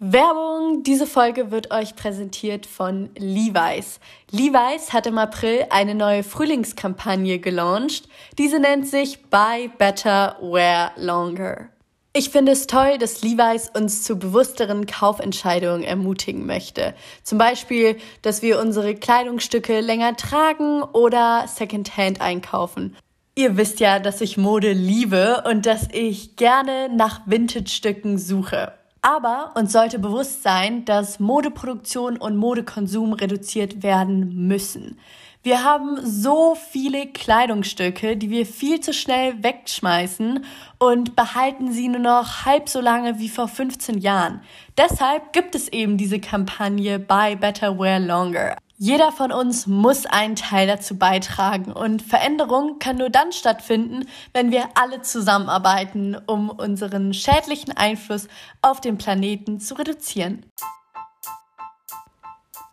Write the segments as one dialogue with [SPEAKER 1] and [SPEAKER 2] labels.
[SPEAKER 1] Werbung! Diese Folge wird euch präsentiert von Levi's. Levi's hat im April eine neue Frühlingskampagne gelauncht. Diese nennt sich Buy Better, Wear Longer. Ich finde es toll, dass Levi's uns zu bewussteren Kaufentscheidungen ermutigen möchte. Zum Beispiel, dass wir unsere Kleidungsstücke länger tragen oder Secondhand einkaufen. Ihr wisst ja, dass ich Mode liebe und dass ich gerne nach Vintage-Stücken suche. Aber uns sollte bewusst sein, dass Modeproduktion und Modekonsum reduziert werden müssen. Wir haben so viele Kleidungsstücke, die wir viel zu schnell wegschmeißen und behalten sie nur noch halb so lange wie vor 15 Jahren. Deshalb gibt es eben diese Kampagne Buy Better Wear Longer. Jeder von uns muss einen Teil dazu beitragen und Veränderung kann nur dann stattfinden, wenn wir alle zusammenarbeiten, um unseren schädlichen Einfluss auf den Planeten zu reduzieren.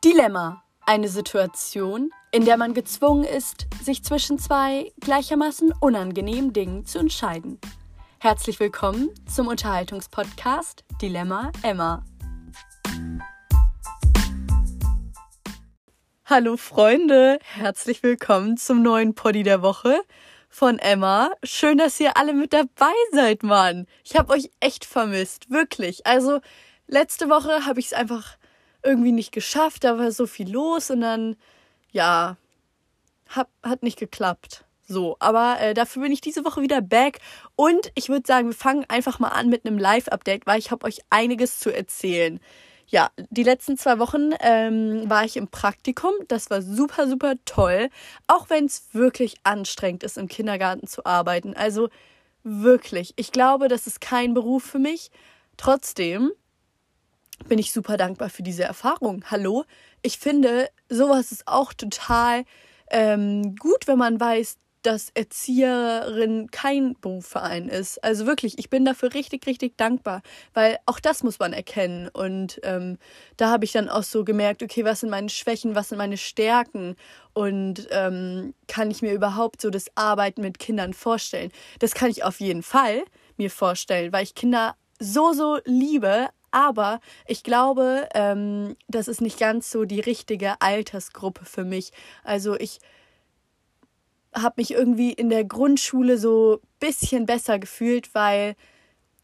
[SPEAKER 1] Dilemma. Eine Situation, in der man gezwungen ist, sich zwischen zwei gleichermaßen unangenehmen Dingen zu entscheiden. Herzlich willkommen zum Unterhaltungspodcast Dilemma Emma. Hallo Freunde, herzlich willkommen zum neuen Poddy der Woche von Emma. Schön, dass ihr alle mit dabei seid, Mann. Ich habe euch echt vermisst, wirklich. Also letzte Woche habe ich es einfach irgendwie nicht geschafft, da war so viel los und dann ja, hab, hat nicht geklappt. So, aber äh, dafür bin ich diese Woche wieder back und ich würde sagen, wir fangen einfach mal an mit einem Live-Update, weil ich habe euch einiges zu erzählen ja, die letzten zwei Wochen ähm, war ich im Praktikum. Das war super, super toll. Auch wenn es wirklich anstrengend ist, im Kindergarten zu arbeiten. Also wirklich. Ich glaube, das ist kein Beruf für mich. Trotzdem bin ich super dankbar für diese Erfahrung. Hallo? Ich finde, sowas ist auch total ähm, gut, wenn man weiß, dass Erzieherin kein Berufsverein ist. Also wirklich, ich bin dafür richtig, richtig dankbar, weil auch das muss man erkennen. Und ähm, da habe ich dann auch so gemerkt, okay, was sind meine Schwächen, was sind meine Stärken und ähm, kann ich mir überhaupt so das Arbeiten mit Kindern vorstellen? Das kann ich auf jeden Fall mir vorstellen, weil ich Kinder so, so liebe, aber ich glaube, ähm, das ist nicht ganz so die richtige Altersgruppe für mich. Also ich habe mich irgendwie in der Grundschule so ein bisschen besser gefühlt, weil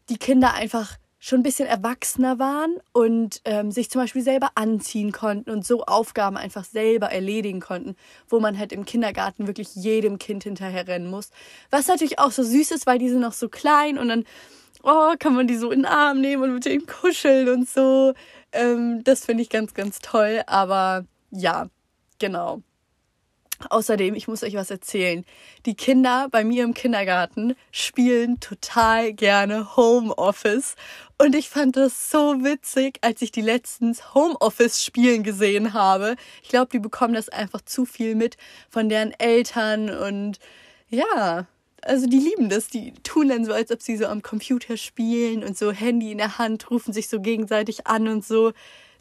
[SPEAKER 1] die Kinder einfach schon ein bisschen erwachsener waren und ähm, sich zum Beispiel selber anziehen konnten und so Aufgaben einfach selber erledigen konnten, wo man halt im Kindergarten wirklich jedem Kind hinterher rennen muss. Was natürlich auch so süß ist, weil die sind noch so klein und dann oh, kann man die so in den Arm nehmen und mit denen kuscheln und so. Ähm, das finde ich ganz, ganz toll. Aber ja, genau. Außerdem, ich muss euch was erzählen. Die Kinder bei mir im Kindergarten spielen total gerne Homeoffice. Und ich fand das so witzig, als ich die letztens Homeoffice spielen gesehen habe. Ich glaube, die bekommen das einfach zu viel mit von deren Eltern und ja, also die lieben das. Die tun dann so, als ob sie so am Computer spielen und so Handy in der Hand, rufen sich so gegenseitig an und so.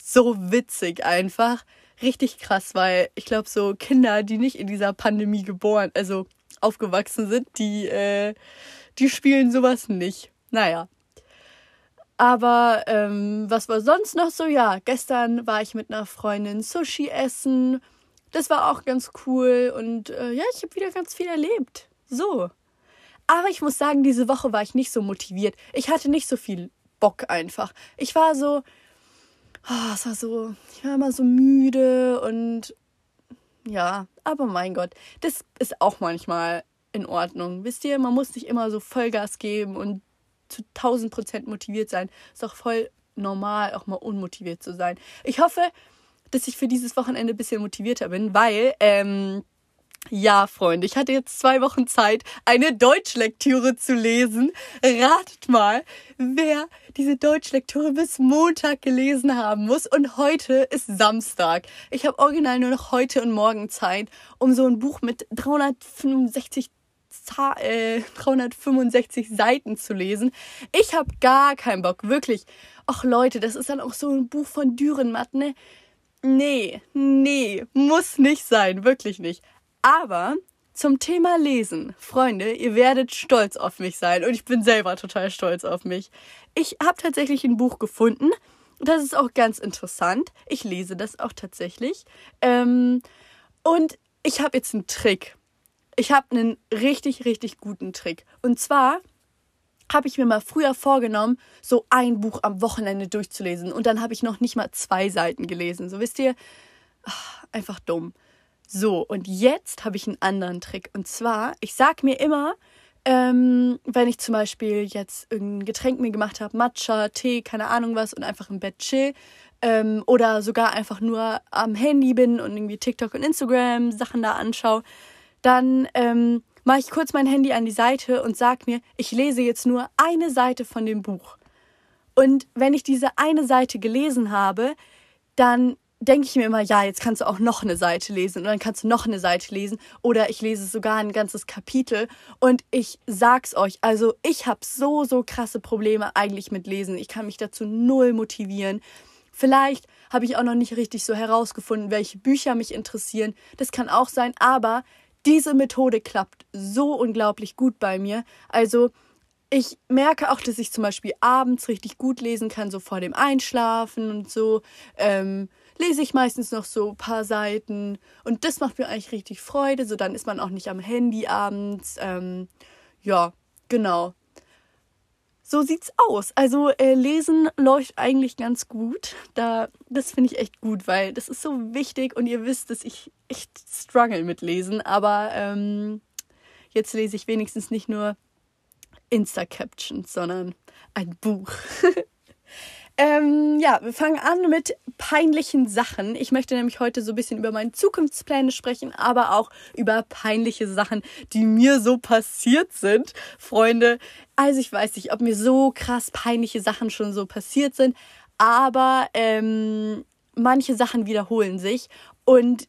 [SPEAKER 1] So witzig einfach richtig krass, weil ich glaube, so Kinder, die nicht in dieser Pandemie geboren, also aufgewachsen sind, die, äh, die spielen sowas nicht. Naja. Aber ähm, was war sonst noch so? Ja, gestern war ich mit einer Freundin Sushi essen. Das war auch ganz cool und äh, ja, ich habe wieder ganz viel erlebt. So. Aber ich muss sagen, diese Woche war ich nicht so motiviert. Ich hatte nicht so viel Bock einfach. Ich war so, oh, es war so, ich war immer so müde und ja, aber mein Gott, das ist auch manchmal in Ordnung. Wisst ihr, man muss nicht immer so Vollgas geben und zu 1000 Prozent motiviert sein. Ist auch voll normal, auch mal unmotiviert zu sein. Ich hoffe, dass ich für dieses Wochenende ein bisschen motivierter bin, weil ähm, ja, Freunde, ich hatte jetzt zwei Wochen Zeit, eine Deutschlektüre zu lesen. Ratet mal, wer diese Deutschlektüre bis Montag gelesen haben muss. Und heute ist Samstag. Ich habe original nur noch heute und morgen Zeit, um so ein Buch mit 365 äh, 365 Seiten zu lesen. Ich habe gar keinen Bock, wirklich. Ach Leute, das ist dann auch so ein Buch von Dürrenmatt, ne? Nee, nee, muss nicht sein, wirklich nicht. Aber zum Thema Lesen, Freunde, ihr werdet stolz auf mich sein und ich bin selber total stolz auf mich. Ich habe tatsächlich ein Buch gefunden. das ist auch ganz interessant. Ich lese das auch tatsächlich. Ähm, und ich habe jetzt einen Trick. Ich habe einen richtig, richtig guten Trick. Und zwar habe ich mir mal früher vorgenommen, so ein Buch am Wochenende durchzulesen. Und dann habe ich noch nicht mal zwei Seiten gelesen. So wisst ihr, ach, einfach dumm. So, und jetzt habe ich einen anderen Trick. Und zwar, ich sage mir immer, ähm, wenn ich zum Beispiel jetzt irgendein Getränk mir gemacht habe, Matcha, Tee, keine Ahnung was, und einfach im Bett chill, ähm, oder sogar einfach nur am Handy bin und irgendwie TikTok und Instagram Sachen da anschaue, dann ähm, mache ich kurz mein Handy an die Seite und sage mir, ich lese jetzt nur eine Seite von dem Buch. Und wenn ich diese eine Seite gelesen habe, dann denke ich mir immer, ja, jetzt kannst du auch noch eine Seite lesen und dann kannst du noch eine Seite lesen oder ich lese sogar ein ganzes Kapitel und ich sag's euch, also ich habe so so krasse Probleme eigentlich mit lesen. Ich kann mich dazu null motivieren. Vielleicht habe ich auch noch nicht richtig so herausgefunden, welche Bücher mich interessieren. Das kann auch sein, aber diese Methode klappt so unglaublich gut bei mir. Also ich merke auch, dass ich zum Beispiel abends richtig gut lesen kann, so vor dem Einschlafen und so. Ähm, lese ich meistens noch so ein paar Seiten und das macht mir eigentlich richtig Freude. So dann ist man auch nicht am Handy abends. Ähm, ja, genau. So sieht's aus. Also äh, lesen läuft eigentlich ganz gut. Da, das finde ich echt gut, weil das ist so wichtig und ihr wisst, dass ich echt struggle mit Lesen. Aber ähm, jetzt lese ich wenigstens nicht nur Insta-Captions, sondern ein Buch. Ähm, ja, wir fangen an mit peinlichen Sachen. Ich möchte nämlich heute so ein bisschen über meine Zukunftspläne sprechen, aber auch über peinliche Sachen, die mir so passiert sind, Freunde. Also ich weiß nicht, ob mir so krass peinliche Sachen schon so passiert sind, aber ähm, manche Sachen wiederholen sich und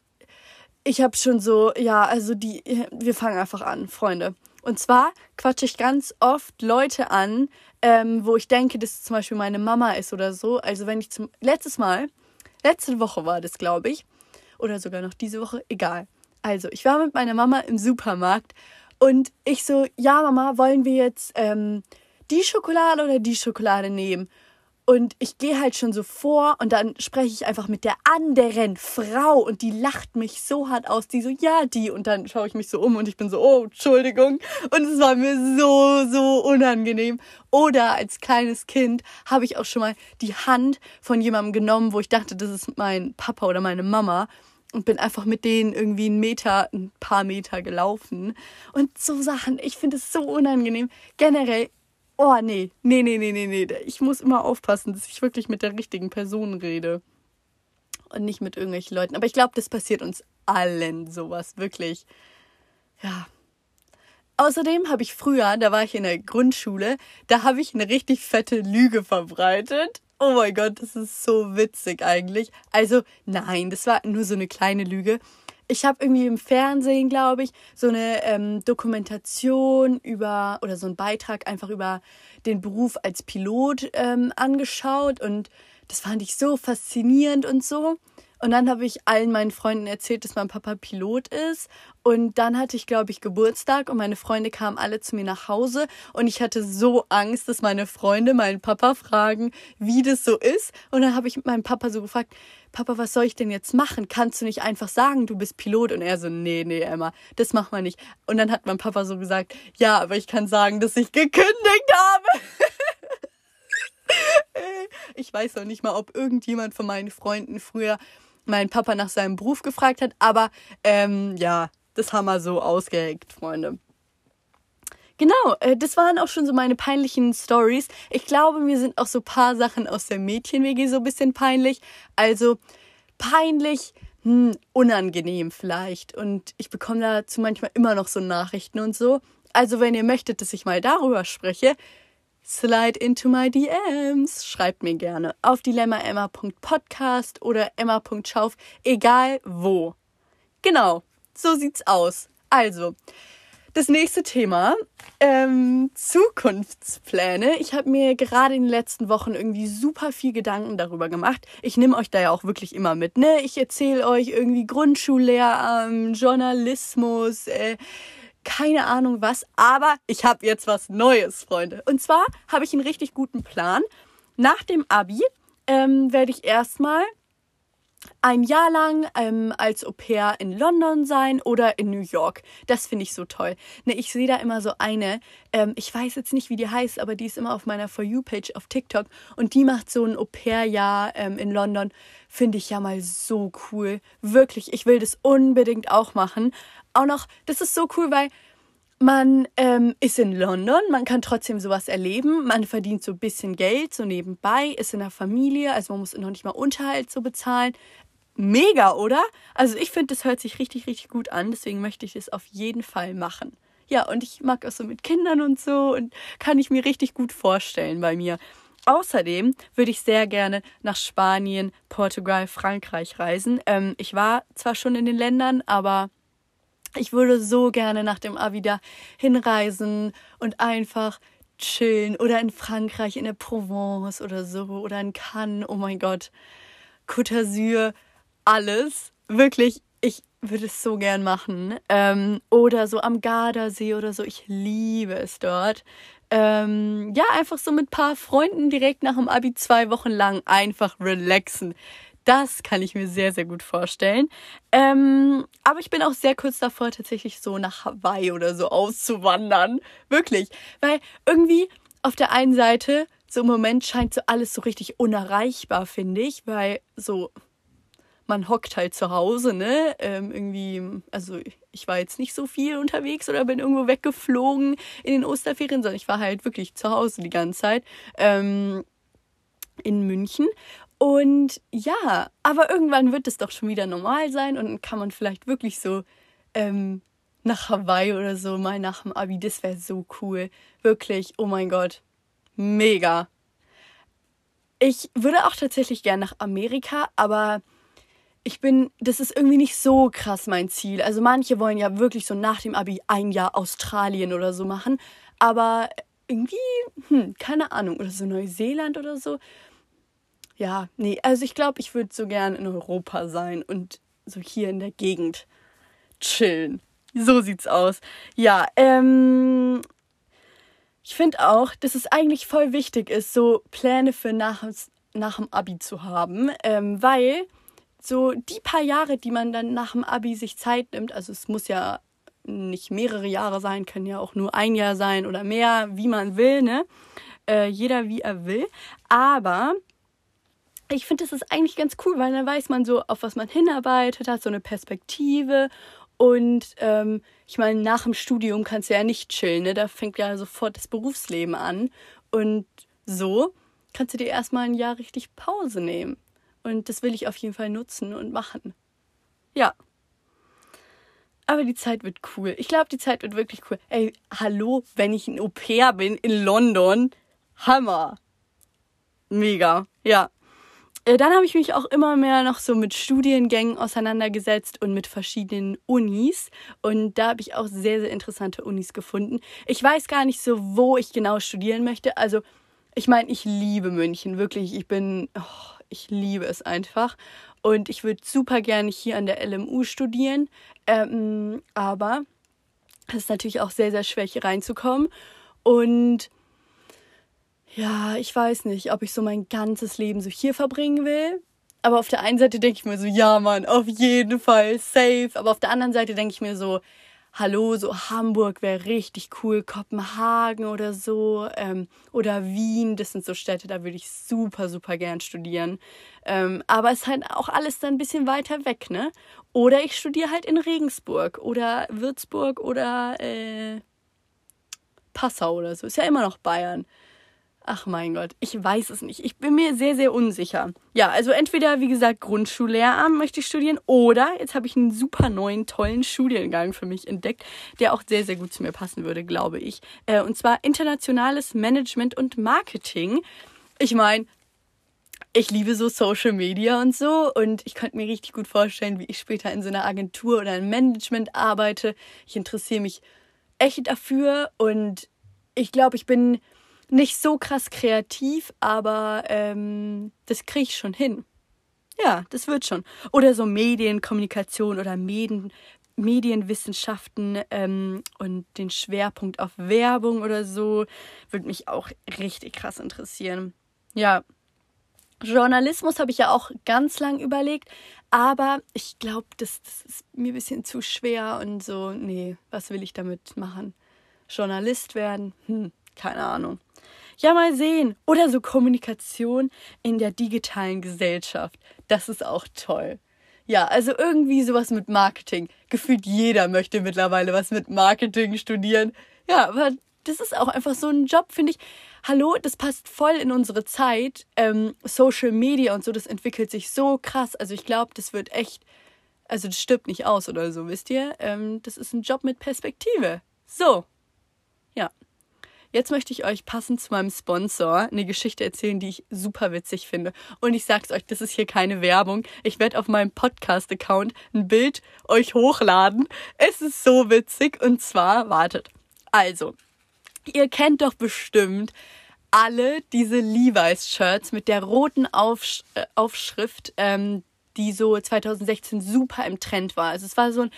[SPEAKER 1] ich habe schon so, ja, also die, wir fangen einfach an, Freunde. Und zwar quatsche ich ganz oft Leute an, ähm, wo ich denke, dass es zum Beispiel meine Mama ist oder so. Also wenn ich zum letztes Mal, letzte Woche war das, glaube ich, oder sogar noch diese Woche, egal. Also ich war mit meiner Mama im Supermarkt und ich so, ja Mama, wollen wir jetzt ähm, die Schokolade oder die Schokolade nehmen? Und ich gehe halt schon so vor und dann spreche ich einfach mit der anderen Frau und die lacht mich so hart aus. Die so, ja, die. Und dann schaue ich mich so um und ich bin so, oh, Entschuldigung. Und es war mir so, so unangenehm. Oder als kleines Kind habe ich auch schon mal die Hand von jemandem genommen, wo ich dachte, das ist mein Papa oder meine Mama und bin einfach mit denen irgendwie einen Meter, ein paar Meter gelaufen. Und so Sachen, ich finde es so unangenehm. Generell oh nee, nee, nee, nee, nee, nee. Ich muss immer aufpassen, dass ich wirklich mit der richtigen Person rede. Und nicht mit irgendwelchen Leuten. Aber ich glaube, das passiert uns allen sowas, wirklich. Ja. Außerdem habe ich früher, da war ich in der Grundschule, da habe ich eine richtig fette Lüge verbreitet. Oh mein Gott, das ist so witzig eigentlich. Also nein, das war nur so eine kleine Lüge ich habe irgendwie im Fernsehen, glaube ich, so eine ähm, Dokumentation über oder so einen Beitrag einfach über den Beruf als Pilot ähm, angeschaut und das fand ich so faszinierend und so. Und dann habe ich allen meinen Freunden erzählt, dass mein Papa Pilot ist. Und dann hatte ich, glaube ich, Geburtstag und meine Freunde kamen alle zu mir nach Hause. Und ich hatte so Angst, dass meine Freunde meinen Papa fragen, wie das so ist. Und dann habe ich meinen Papa so gefragt, Papa, was soll ich denn jetzt machen? Kannst du nicht einfach sagen, du bist Pilot? Und er so, nee, nee, Emma, das macht man nicht. Und dann hat mein Papa so gesagt, ja, aber ich kann sagen, dass ich gekündigt habe. ich weiß noch nicht mal, ob irgendjemand von meinen Freunden früher meinen Papa nach seinem Beruf gefragt hat, aber ähm, ja, das haben wir so ausgeheckt, Freunde. Genau, äh, das waren auch schon so meine peinlichen Stories. Ich glaube, mir sind auch so ein paar Sachen aus der Mädchen-WG so ein bisschen peinlich. Also peinlich, hm, unangenehm vielleicht. Und ich bekomme dazu manchmal immer noch so Nachrichten und so. Also wenn ihr möchtet, dass ich mal darüber spreche, Slide into my DMs. Schreibt mir gerne auf dilemmaemma.podcast oder emma.schauf, egal wo. Genau, so sieht's aus. Also, das nächste Thema, ähm, Zukunftspläne. Ich habe mir gerade in den letzten Wochen irgendwie super viel Gedanken darüber gemacht. Ich nehme euch da ja auch wirklich immer mit, ne? Ich erzähle euch irgendwie Grundschullehramt, Journalismus, äh, keine Ahnung was, aber ich habe jetzt was Neues, Freunde. Und zwar habe ich einen richtig guten Plan. Nach dem Abi ähm, werde ich erstmal ein Jahr lang ähm, als Au pair in London sein oder in New York. Das finde ich so toll. Ne, ich sehe da immer so eine, ähm, ich weiß jetzt nicht, wie die heißt, aber die ist immer auf meiner For You-Page auf TikTok und die macht so ein Au pair-Jahr ähm, in London. Finde ich ja mal so cool. Wirklich, ich will das unbedingt auch machen. Auch noch, das ist so cool, weil man ähm, ist in London, man kann trotzdem sowas erleben, man verdient so ein bisschen Geld so nebenbei, ist in der Familie, also man muss noch nicht mal Unterhalt so bezahlen. Mega, oder? Also ich finde, das hört sich richtig, richtig gut an, deswegen möchte ich es auf jeden Fall machen. Ja, und ich mag auch so mit Kindern und so und kann ich mir richtig gut vorstellen bei mir. Außerdem würde ich sehr gerne nach Spanien, Portugal, Frankreich reisen. Ähm, ich war zwar schon in den Ländern, aber ich würde so gerne nach dem Abi da hinreisen und einfach chillen oder in Frankreich, in der Provence oder so oder in Cannes. Oh mein Gott. Côte d'Azur, alles. Wirklich, ich würde es so gern machen. Ähm, oder so am Gardasee oder so. Ich liebe es dort. Ähm, ja, einfach so mit ein paar Freunden direkt nach dem Abi zwei Wochen lang einfach relaxen. Das kann ich mir sehr, sehr gut vorstellen. Ähm, aber ich bin auch sehr kurz davor, tatsächlich so nach Hawaii oder so auszuwandern. Wirklich. Weil irgendwie auf der einen Seite, so im Moment scheint so alles so richtig unerreichbar, finde ich, weil so man hockt halt zu Hause, ne? Ähm, irgendwie, also ich war jetzt nicht so viel unterwegs oder bin irgendwo weggeflogen in den Osterferien, sondern ich war halt wirklich zu Hause die ganze Zeit. Ähm, in München. Und ja, aber irgendwann wird es doch schon wieder normal sein und kann man vielleicht wirklich so ähm, nach Hawaii oder so mal nach dem Abi. Das wäre so cool. Wirklich, oh mein Gott. Mega. Ich würde auch tatsächlich gern nach Amerika, aber ich bin, das ist irgendwie nicht so krass mein Ziel. Also manche wollen ja wirklich so nach dem Abi ein Jahr Australien oder so machen, aber irgendwie, hm, keine Ahnung, oder so Neuseeland oder so ja, nee, also ich glaube, ich würde so gern in Europa sein und so hier in der Gegend chillen. So sieht's aus. Ja, ähm, ich finde auch, dass es eigentlich voll wichtig ist, so Pläne für nach, nach dem Abi zu haben, ähm, weil so die paar Jahre, die man dann nach dem Abi sich Zeit nimmt, also es muss ja nicht mehrere Jahre sein, können ja auch nur ein Jahr sein oder mehr, wie man will, ne? Äh, jeder wie er will. Aber ich finde, das ist eigentlich ganz cool, weil dann weiß man so, auf was man hinarbeitet, hat so eine Perspektive. Und ähm, ich meine, nach dem Studium kannst du ja nicht chillen, ne? Da fängt ja sofort das Berufsleben an. Und so kannst du dir erstmal ein Jahr richtig Pause nehmen. Und das will ich auf jeden Fall nutzen und machen. Ja. Aber die Zeit wird cool. Ich glaube, die Zeit wird wirklich cool. Ey, hallo, wenn ich ein Au pair bin in London. Hammer. Mega. Ja. Äh, dann habe ich mich auch immer mehr noch so mit Studiengängen auseinandergesetzt und mit verschiedenen Unis. Und da habe ich auch sehr, sehr interessante Unis gefunden. Ich weiß gar nicht so, wo ich genau studieren möchte. Also, ich meine, ich liebe München, wirklich. Ich bin, oh, ich liebe es einfach. Und ich würde super gerne hier an der LMU studieren. Ähm, aber es ist natürlich auch sehr, sehr schwer, hier reinzukommen. Und ja, ich weiß nicht, ob ich so mein ganzes Leben so hier verbringen will. Aber auf der einen Seite denke ich mir so, ja, Mann, auf jeden Fall safe. Aber auf der anderen Seite denke ich mir so, hallo, so Hamburg wäre richtig cool, Kopenhagen oder so, ähm, oder Wien, das sind so Städte, da würde ich super, super gern studieren. Ähm, aber es ist halt auch alles dann ein bisschen weiter weg, ne? Oder ich studiere halt in Regensburg oder Würzburg oder äh, Passau oder so. Ist ja immer noch Bayern. Ach mein Gott, ich weiß es nicht. Ich bin mir sehr, sehr unsicher. Ja, also entweder, wie gesagt, Grundschullehramt möchte ich studieren oder jetzt habe ich einen super neuen, tollen Studiengang für mich entdeckt, der auch sehr, sehr gut zu mir passen würde, glaube ich. Äh, und zwar internationales Management und Marketing. Ich meine, ich liebe so Social Media und so und ich könnte mir richtig gut vorstellen, wie ich später in so einer Agentur oder im Management arbeite. Ich interessiere mich echt dafür und ich glaube, ich bin nicht so krass kreativ, aber ähm, das kriege ich schon hin. Ja, das wird schon. Oder so Medienkommunikation oder Medien, Medienwissenschaften ähm, und den Schwerpunkt auf Werbung oder so würde mich auch richtig krass interessieren. Ja. Journalismus habe ich ja auch ganz lang überlegt, aber ich glaube, das, das ist mir ein bisschen zu schwer und so, nee, was will ich damit machen? Journalist werden? Hm, keine Ahnung. Ja, mal sehen. Oder so Kommunikation in der digitalen Gesellschaft. Das ist auch toll. Ja, also irgendwie sowas mit Marketing. Gefühlt jeder möchte mittlerweile was mit Marketing studieren. Ja, aber das ist auch einfach so ein Job, finde ich. Hallo, das passt voll in unsere Zeit. Ähm, Social Media und so, das entwickelt sich so krass. Also ich glaube, das wird echt, also das stirbt nicht aus oder so, wisst ihr? Ähm, das ist ein Job mit Perspektive. So. Jetzt möchte ich euch passend zu meinem Sponsor eine Geschichte erzählen, die ich super witzig finde. Und ich sag's euch, das ist hier keine Werbung. Ich werde auf meinem Podcast-Account ein Bild euch hochladen. Es ist so witzig. Und zwar, wartet. Also, ihr kennt doch bestimmt alle diese Levi's-Shirts mit der roten Aufsch äh, Aufschrift, ähm, die so 2016 super im Trend war. Also es war so ein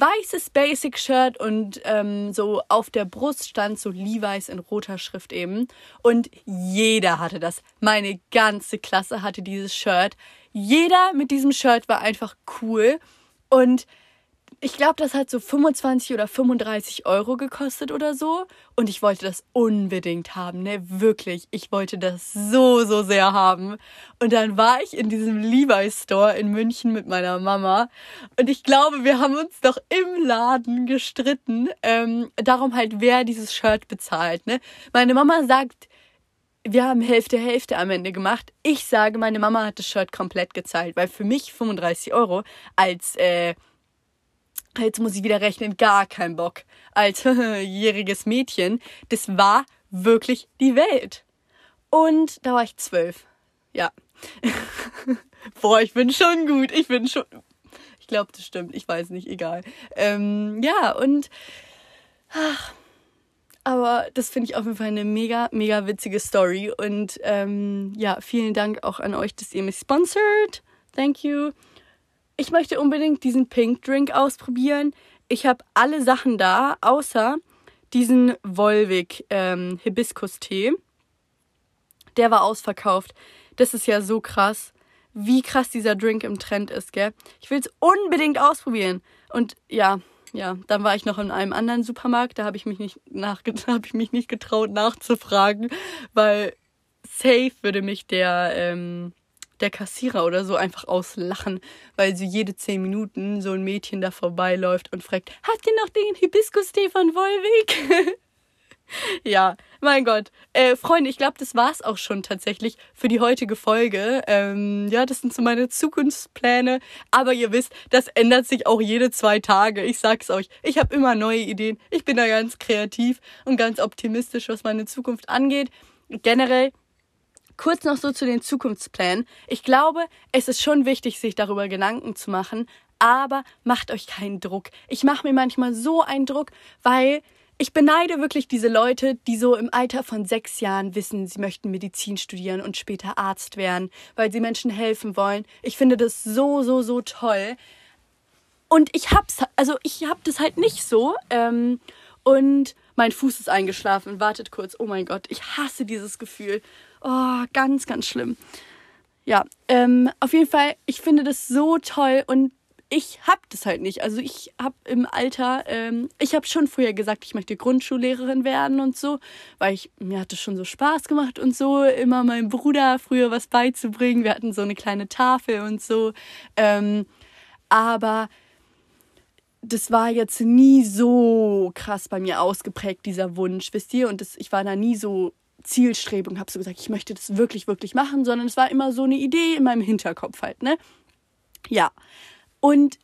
[SPEAKER 1] weißes Basic-Shirt und ähm, so auf der Brust stand so Levi's in roter Schrift eben. Und jeder hatte das. Meine ganze Klasse hatte dieses Shirt. Jeder mit diesem Shirt war einfach cool. Und ich glaube, das hat so 25 oder 35 Euro gekostet oder so. Und ich wollte das unbedingt haben, ne? Wirklich. Ich wollte das so, so sehr haben. Und dann war ich in diesem Levi's Store in München mit meiner Mama. Und ich glaube, wir haben uns doch im Laden gestritten, ähm, darum halt, wer dieses Shirt bezahlt, ne? Meine Mama sagt, wir haben Hälfte, Hälfte am Ende gemacht. Ich sage, meine Mama hat das Shirt komplett gezahlt, weil für mich 35 Euro als, äh, jetzt muss ich wieder rechnen, gar kein Bock. Als jähriges Mädchen, das war wirklich die Welt. Und da war ich zwölf. Ja. Boah, ich bin schon gut. Ich bin schon. Ich glaube, das stimmt. Ich weiß nicht, egal. Ähm, ja, und. Ach, aber das finde ich auf jeden Fall eine mega, mega witzige Story. Und ähm, ja, vielen Dank auch an euch, dass ihr mich sponsert. Thank you ich möchte unbedingt diesen Pink Drink ausprobieren. Ich habe alle Sachen da, außer diesen Volvic ähm, Hibiskus-Tee. Der war ausverkauft. Das ist ja so krass, wie krass dieser Drink im Trend ist, gell? Ich will es unbedingt ausprobieren. Und ja, ja, dann war ich noch in einem anderen Supermarkt, da habe ich mich nicht ich mich nicht getraut nachzufragen, weil safe würde mich der ähm, der Kassierer oder so einfach auslachen, weil so jede zehn Minuten so ein Mädchen da vorbeiläuft und fragt, habt ihr noch den Hibiskus-Tee von Wolwig? ja, mein Gott. Äh, Freunde, ich glaube, das war's auch schon tatsächlich für die heutige Folge. Ähm, ja, das sind so meine Zukunftspläne. Aber ihr wisst, das ändert sich auch jede zwei Tage. Ich sag's euch. Ich habe immer neue Ideen. Ich bin da ganz kreativ und ganz optimistisch, was meine Zukunft angeht. Generell kurz noch so zu den Zukunftsplänen. Ich glaube, es ist schon wichtig, sich darüber Gedanken zu machen, aber macht euch keinen Druck. Ich mache mir manchmal so einen Druck, weil ich beneide wirklich diese Leute, die so im Alter von sechs Jahren wissen, sie möchten Medizin studieren und später Arzt werden, weil sie Menschen helfen wollen. Ich finde das so, so, so toll. Und ich hab's, also ich hab das halt nicht so. Ähm, und mein Fuß ist eingeschlafen. Wartet kurz. Oh mein Gott, ich hasse dieses Gefühl. Oh, ganz, ganz schlimm. Ja, ähm, auf jeden Fall, ich finde das so toll und ich hab das halt nicht. Also ich hab im Alter, ähm, ich habe schon früher gesagt, ich möchte Grundschullehrerin werden und so, weil ich mir hat es schon so Spaß gemacht und so, immer meinem Bruder früher was beizubringen. Wir hatten so eine kleine Tafel und so. Ähm, aber das war jetzt nie so krass bei mir ausgeprägt, dieser Wunsch, wisst ihr? Und das, ich war da nie so Zielstrebung, habe so gesagt, ich möchte das wirklich, wirklich machen, sondern es war immer so eine Idee in meinem Hinterkopf halt, ne? Ja. Und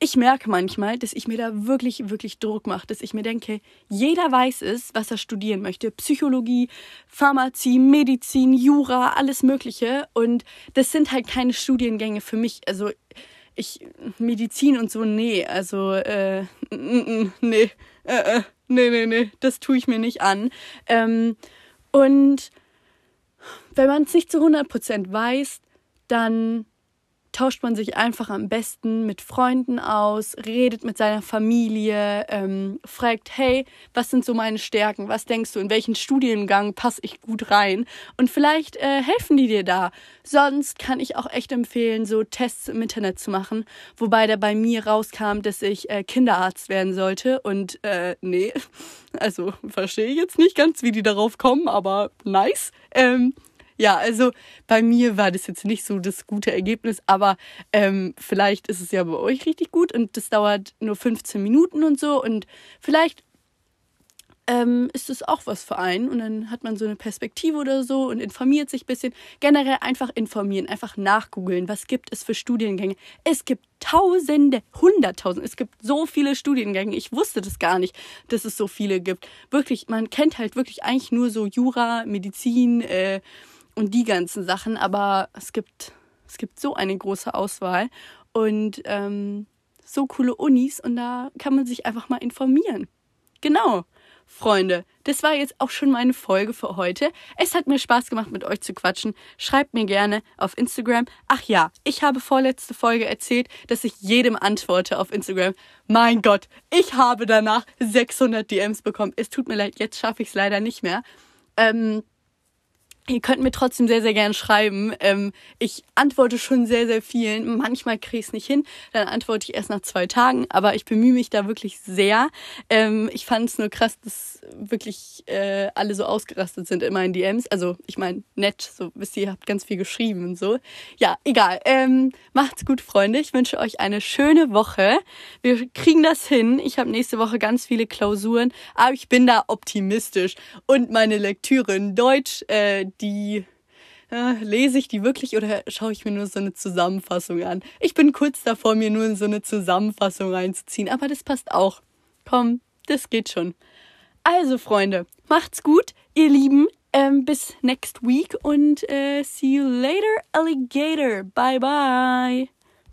[SPEAKER 1] ich merke manchmal, dass ich mir da wirklich, wirklich Druck mache, dass ich mir denke, jeder weiß es, was er studieren möchte. Psychologie, Pharmazie, Medizin, Jura, alles Mögliche. Und das sind halt keine Studiengänge für mich. Also ich, Medizin und so, nee, also, äh, nee, äh, äh, nee, nee, nee, das tue ich mir nicht an. Ähm, und wenn man es nicht zu 100% weiß, dann tauscht man sich einfach am besten mit Freunden aus, redet mit seiner Familie, ähm, fragt, hey, was sind so meine Stärken? Was denkst du, in welchen Studiengang passe ich gut rein? Und vielleicht äh, helfen die dir da. Sonst kann ich auch echt empfehlen, so Tests im Internet zu machen, wobei da bei mir rauskam, dass ich äh, Kinderarzt werden sollte. Und äh, nee, also verstehe ich jetzt nicht ganz, wie die darauf kommen, aber nice. Ähm, ja, also bei mir war das jetzt nicht so das gute Ergebnis, aber ähm, vielleicht ist es ja bei euch richtig gut und das dauert nur 15 Minuten und so und vielleicht ähm, ist es auch was für einen und dann hat man so eine Perspektive oder so und informiert sich ein bisschen. Generell einfach informieren, einfach nachgoogeln, was gibt es für Studiengänge. Es gibt Tausende, Hunderttausend, es gibt so viele Studiengänge. Ich wusste das gar nicht, dass es so viele gibt. Wirklich, man kennt halt wirklich eigentlich nur so Jura, Medizin, äh, und die ganzen Sachen, aber es gibt, es gibt so eine große Auswahl und ähm, so coole Unis und da kann man sich einfach mal informieren. Genau. Freunde, das war jetzt auch schon meine Folge für heute. Es hat mir Spaß gemacht, mit euch zu quatschen. Schreibt mir gerne auf Instagram. Ach ja, ich habe vorletzte Folge erzählt, dass ich jedem antworte auf Instagram. Mein Gott, ich habe danach 600 DMs bekommen. Es tut mir leid, jetzt schaffe ich es leider nicht mehr. Ähm, Ihr könnt mir trotzdem sehr, sehr gerne schreiben. Ähm, ich antworte schon sehr, sehr vielen. Manchmal kriege ich es nicht hin. Dann antworte ich erst nach zwei Tagen. Aber ich bemühe mich da wirklich sehr. Ähm, ich fand es nur krass, dass wirklich äh, alle so ausgerastet sind in meinen DMs. Also ich meine, nett, so wisst ihr, ihr habt ganz viel geschrieben und so. Ja, egal. Ähm, macht's gut, Freunde. Ich wünsche euch eine schöne Woche. Wir kriegen das hin. Ich habe nächste Woche ganz viele Klausuren. Aber ich bin da optimistisch. Und meine Lektüre in Deutsch, äh, die äh, lese ich die wirklich oder schaue ich mir nur so eine Zusammenfassung an? Ich bin kurz davor, mir nur so eine Zusammenfassung reinzuziehen, aber das passt auch. Komm, das geht schon. Also, Freunde, macht's gut, ihr Lieben. Ähm, bis next week und äh, see you later, Alligator. Bye bye.